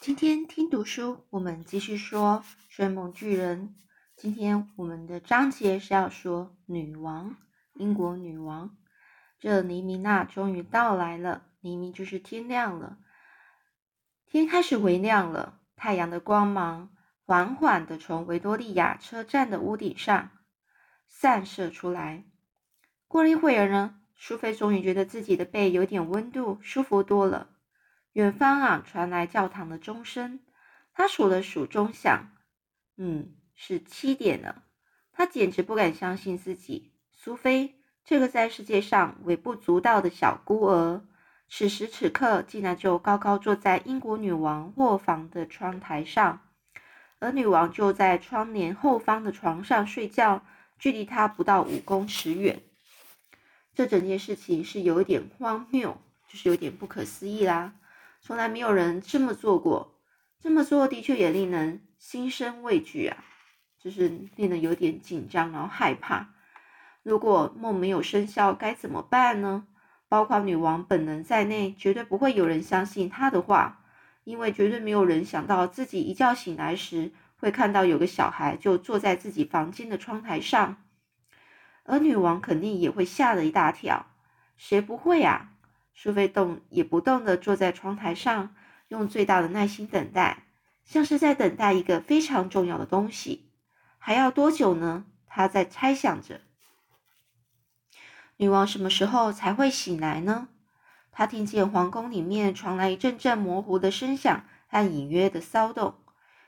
今天听读书，我们继续说《睡梦巨人》。今天我们的章节是要说女王，英国女王。这黎明啊，终于到来了。黎明就是天亮了，天开始微亮了，太阳的光芒缓缓的从维多利亚车站的屋顶上散射出来。过了一会儿呢，苏菲终于觉得自己的背有点温度，舒服多了。远方啊，传来教堂的钟声。他数了数钟响，嗯，是七点了。他简直不敢相信自己，苏菲这个在世界上微不足道的小孤儿，此时此刻竟然就高高坐在英国女王卧房的窗台上，而女王就在窗帘后方的床上睡觉，距离她不到五公尺远。这整件事情是有一点荒谬，就是有点不可思议啦。从来没有人这么做过，这么做的确也令人心生畏惧啊，就是令人有点紧张，然后害怕。如果梦没有生效，该怎么办呢？包括女王本人在内，绝对不会有人相信她的话，因为绝对没有人想到自己一觉醒来时会看到有个小孩就坐在自己房间的窗台上，而女王肯定也会吓了一大跳。谁不会啊？苏菲动也不动地坐在窗台上，用最大的耐心等待，像是在等待一个非常重要的东西。还要多久呢？她在猜想着。女王什么时候才会醒来呢？她听见皇宫里面传来一阵阵模糊的声响和隐约的骚动，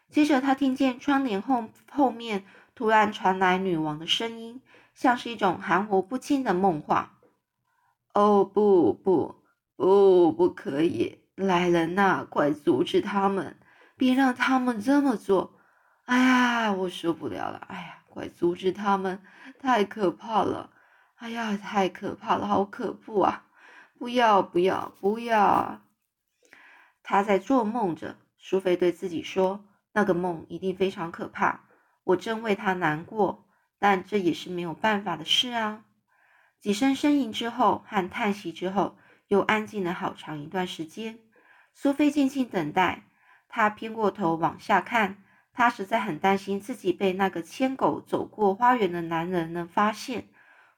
接着她听见窗帘后后面突然传来女王的声音，像是一种含糊不清的梦话。哦，不不。哦，不可以！来人呐，快阻止他们，别让他们这么做！哎呀，我受不了了！哎呀，快阻止他们，太可怕了！哎呀，太可怕了，好可怖啊！不要，不要，不要！他在做梦着。苏菲对自己说：“那个梦一定非常可怕，我真为他难过。但这也是没有办法的事啊！”几声呻吟之后和叹息之后。又安静了好长一段时间，苏菲静静等待。她偏过头往下看，她实在很担心自己被那个牵狗走过花园的男人能发现。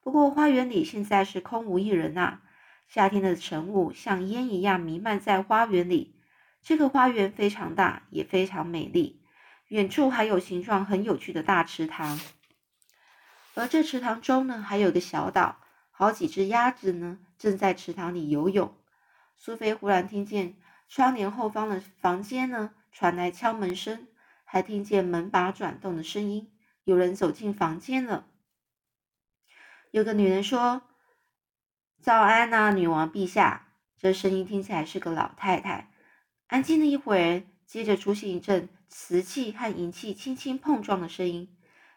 不过花园里现在是空无一人啊！夏天的晨雾像烟一样弥漫在花园里。这个花园非常大，也非常美丽。远处还有形状很有趣的大池塘，而这池塘中呢，还有个小岛。好几只鸭子呢，正在池塘里游泳。苏菲忽然听见窗帘后方的房间呢传来敲门声，还听见门把转动的声音，有人走进房间了。有个女人说：“早安呐，女王陛下。”这声音听起来是个老太太。安静了一会儿，接着出现一阵瓷器和银器轻轻碰撞的声音。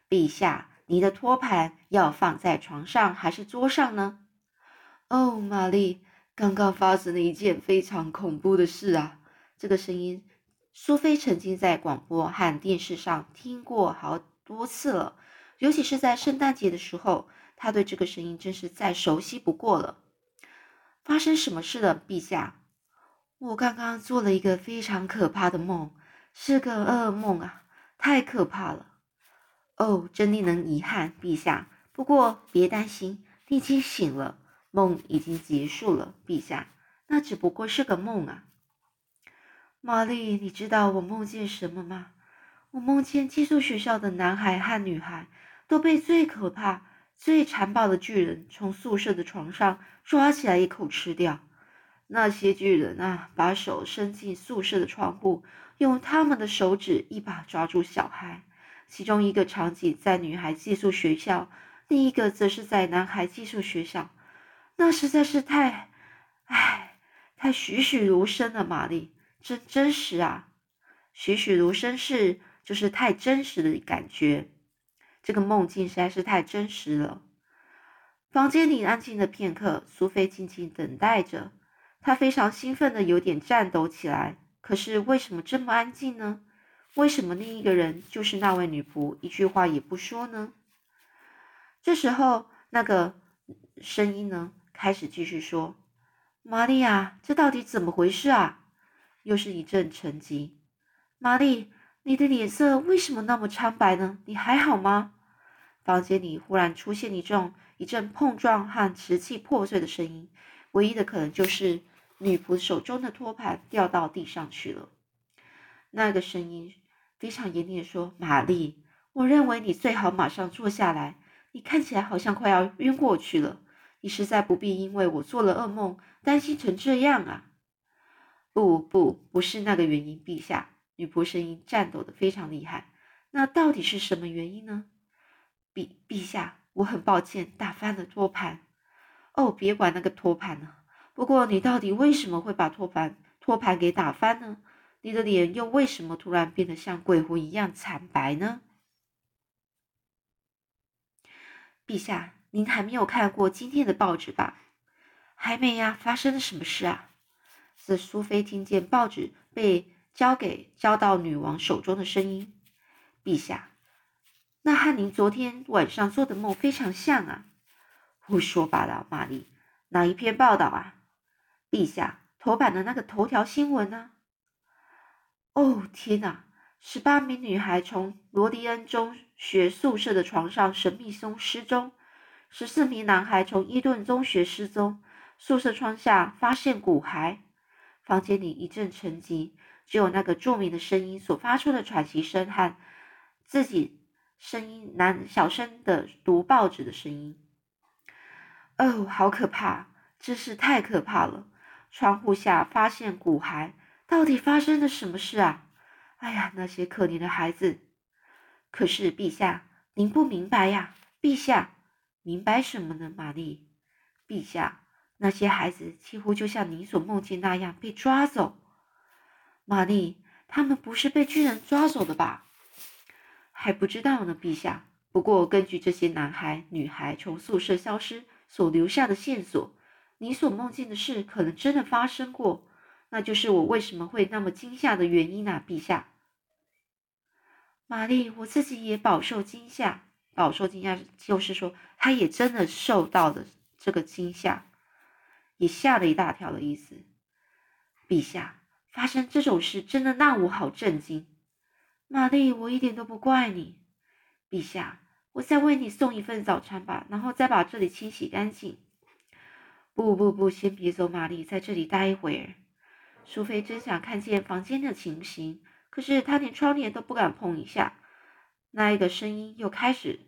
陛下。你的托盘要放在床上还是桌上呢？哦，玛丽，刚刚发生了一件非常恐怖的事啊！这个声音，苏菲曾经在广播和电视上听过好多次了，尤其是在圣诞节的时候，她对这个声音真是再熟悉不过了。发生什么事了，陛下？我刚刚做了一个非常可怕的梦，是个噩梦啊，太可怕了。哦，真令人遗憾，陛下。不过别担心，你已经醒了，梦已经结束了，陛下。那只不过是个梦啊，玛丽。你知道我梦见什么吗？我梦见寄宿学校的男孩和女孩都被最可怕、最残暴的巨人从宿舍的床上抓起来一口吃掉。那些巨人啊，把手伸进宿舍的窗户，用他们的手指一把抓住小孩。其中一个场景在女孩寄宿学校，另一个则是在男孩寄宿学校。那实在是太，唉，太栩栩如生了，玛丽，真真实啊！栩栩如生是就是太真实的感觉。这个梦境实在是太真实了。房间里安静的片刻，苏菲静静等待着。她非常兴奋的有点颤抖起来。可是为什么这么安静呢？为什么另一个人就是那位女仆一句话也不说呢？这时候，那个声音呢开始继续说：“玛利亚，这到底怎么回事啊？”又是一阵沉寂。玛丽，你的脸色为什么那么苍白呢？你还好吗？房间里忽然出现一阵一阵碰撞和瓷器破碎的声音，唯一的可能就是女仆手中的托盘掉到地上去了。那个声音非常严厉的说：“玛丽，我认为你最好马上坐下来。你看起来好像快要晕过去了。你实在不必因为我做了噩梦担心成这样啊！”“不不，不是那个原因，陛下。”女仆声音颤抖的非常厉害。“那到底是什么原因呢？”“陛陛下，我很抱歉打翻了托盘。”“哦，别管那个托盘了。不过你到底为什么会把托盘托盘给打翻呢？”你的脸又为什么突然变得像鬼魂一样惨白呢？陛下，您还没有看过今天的报纸吧？还没呀。发生了什么事啊？是苏菲听见报纸被交给交到女王手中的声音。陛下，那和您昨天晚上做的梦非常像啊！胡说八道，玛丽。哪一篇报道啊？陛下，头版的那个头条新闻呢？哦天哪！十八名女孩从罗迪恩中学宿舍的床上神秘松失踪，十四名男孩从伊顿中学失踪，宿舍窗下发现骨骸。房间里一阵沉寂，只有那个著名的声音所发出的喘息声和自己声音难小声的读报纸的声音。哦，好可怕！真是太可怕了！窗户下发现骨骸。到底发生了什么事啊？哎呀，那些可怜的孩子！可是陛下，您不明白呀！陛下，明白什么呢？玛丽，陛下，那些孩子几乎就像您所梦见那样被抓走。玛丽，他们不是被巨人抓走的吧？还不知道呢，陛下。不过根据这些男孩、女孩从宿舍消失所留下的线索，你所梦见的事可能真的发生过。那就是我为什么会那么惊吓的原因啊，陛下。玛丽，我自己也饱受惊吓，饱受惊吓就是说，他也真的受到了这个惊吓，也吓了一大跳的意思。陛下，发生这种事真的让我好震惊。玛丽，我一点都不怪你。陛下，我再为你送一份早餐吧，然后再把这里清洗干净。不不不，先别走，玛丽，在这里待一会儿。苏菲真想看见房间的情形，可是她连窗帘都不敢碰一下。那一个声音又开始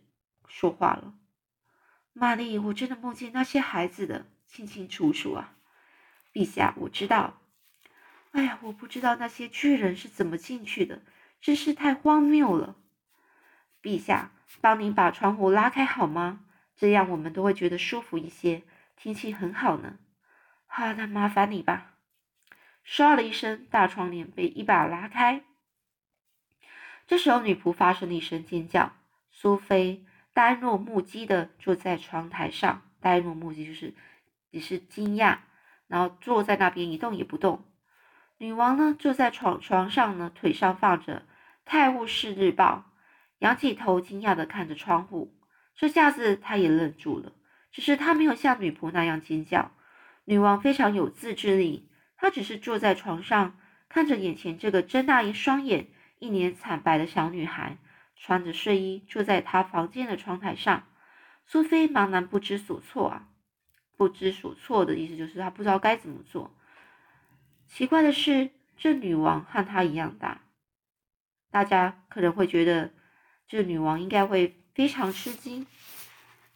说话了：“玛丽，我真的梦见那些孩子的，清清楚楚啊！陛下，我知道。哎呀，我不知道那些巨人是怎么进去的，真是太荒谬了。陛下，帮您把窗户拉开好吗？这样我们都会觉得舒服一些。天气很好呢。好，那麻烦你吧。”唰了一声，大窗帘被一把拉开。这时候，女仆发生了一声尖叫。苏菲呆若木鸡的坐在窗台上，呆若木鸡就是也是惊讶，然后坐在那边一动也不动。女王呢，坐在床床上呢，腿上放着《泰晤士日报》，仰起头，惊讶的看着窗户。这下子，她也愣住了，只是她没有像女仆那样尖叫。女王非常有自制力。她只是坐在床上，看着眼前这个睁大一双眼、一脸惨白的小女孩，穿着睡衣坐在他房间的窗台上。苏菲茫然不知所措啊，不知所措的意思就是她不知道该怎么做。奇怪的是，这女王和她一样大，大家可能会觉得这女王应该会非常吃惊，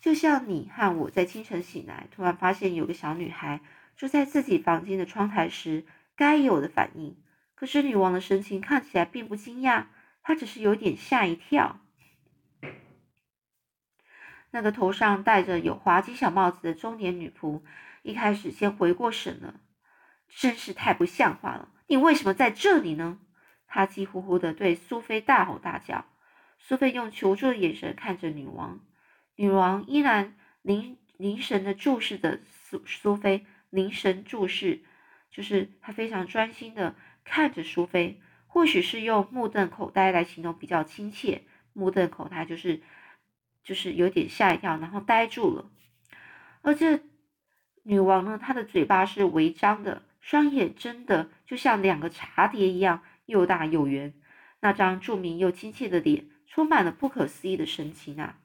就像你和我在清晨醒来，突然发现有个小女孩。住在自己房间的窗台时该有的反应，可是女王的神情看起来并不惊讶，他只是有点吓一跳。那个头上戴着有滑稽小帽子的中年女仆一开始先回过神了，真是太不像话了！你为什么在这里呢？她气呼呼的对苏菲大吼大叫。苏菲用求助的眼神看着女王，女王依然凝凝神的注视着苏苏菲。凝神注视，就是他非常专心的看着苏菲。或许是用目瞪口呆来形容比较亲切。目瞪口呆就是就是有点吓一跳，然后呆住了。而这女王呢，她的嘴巴是微张的，双眼睁的就像两个茶碟一样又大又圆，那张著名又亲切的脸充满了不可思议的神情啊！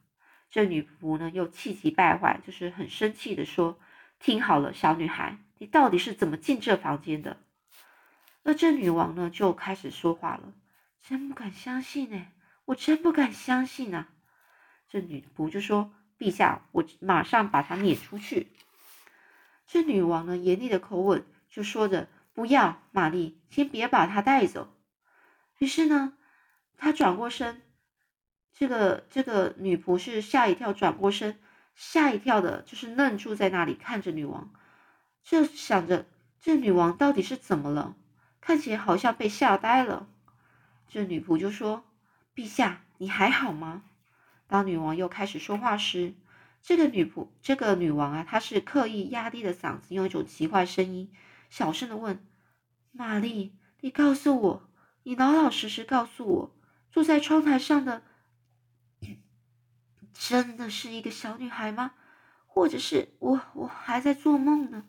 这女仆呢，又气急败坏，就是很生气的说：“听好了，小女孩，你到底是怎么进这房间的？”而这女王呢，就开始说话了：“真不敢相信呢，我真不敢相信啊！”这女仆就说：“陛下，我马上把她撵出去。”这女王呢，严厉的口吻就说着：“不要，玛丽，先别把她带走。”于是呢，她转过身，这个这个女仆是吓一跳，转过身，吓一跳的，就是愣住在那里看着女王，就想着这女王到底是怎么了，看起来好像被吓呆了。这女仆就说：“陛下，你还好吗？”当女王又开始说话时，这个女仆，这个女王啊，她是刻意压低了嗓子，用一种奇怪声音，小声的问：“玛丽，你告诉我，你老老实实告诉我，坐在窗台上的真的是一个小女孩吗？或者是我我还在做梦呢？”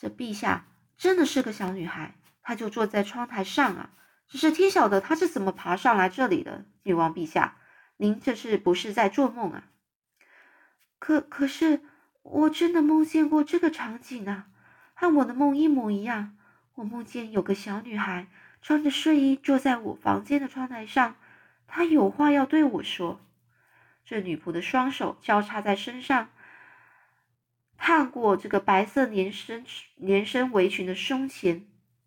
这陛下真的是个小女孩，她就坐在窗台上啊，只是天晓得她是怎么爬上来这里的。女王陛下，您这是不是在做梦啊？可可是，我真的梦见过这个场景啊，和我的梦一模一样。我梦见有个小女孩穿着睡衣坐在我房间的窗台上，她有话要对我说。这女仆的双手交叉在身上，探过这个白色连身连身围裙的胸前，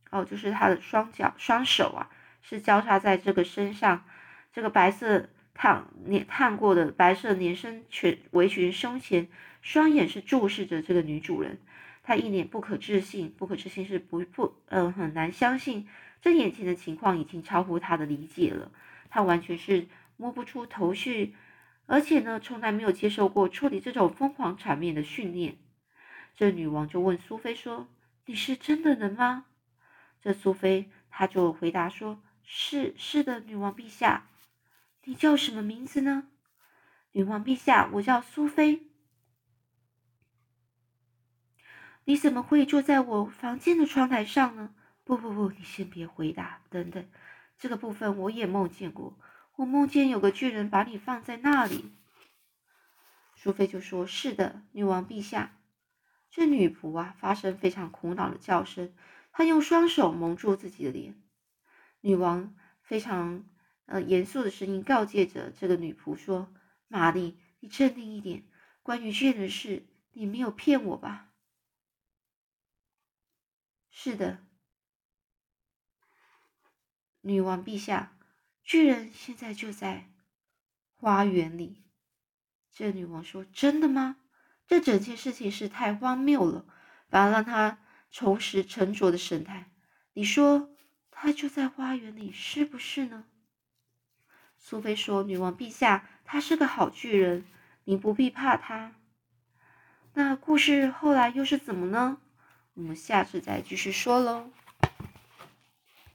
哦，就是他的双脚双手啊，是交叉在这个身上，这个白色。烫连烫过的白色连身裙围裙胸前，双眼是注视着这个女主人，她一脸不可置信，不可置信是不不嗯很难相信这眼前的情况已经超乎她的理解了，她完全是摸不出头绪，而且呢从来没有接受过处理这种疯狂场面的训练。这女王就问苏菲说：“你是真的人吗？”这苏菲她就回答说：“是是的，女王陛下。”你叫什么名字呢？女王陛下，我叫苏菲。你怎么会坐在我房间的窗台上呢？不不不，你先别回答。等等，这个部分我也梦见过。我梦见有个巨人把你放在那里。苏菲就说：“是的，女王陛下。”这女仆啊，发生非常苦恼的叫声。她用双手蒙住自己的脸。女王非常。呃，严肃的声音告诫着这个女仆说：“玛丽，你镇定一点。关于巨人的事，你没有骗我吧？”“是的，女王陛下，巨人现在就在花园里。”这女王说：“真的吗？这整件事情是太荒谬了，反而让他重拾沉着的神态。你说他就在花园里，是不是呢？”苏菲说：“女王陛下，他是个好巨人，您不必怕他。”那故事后来又是怎么呢？我们下次再继续说喽。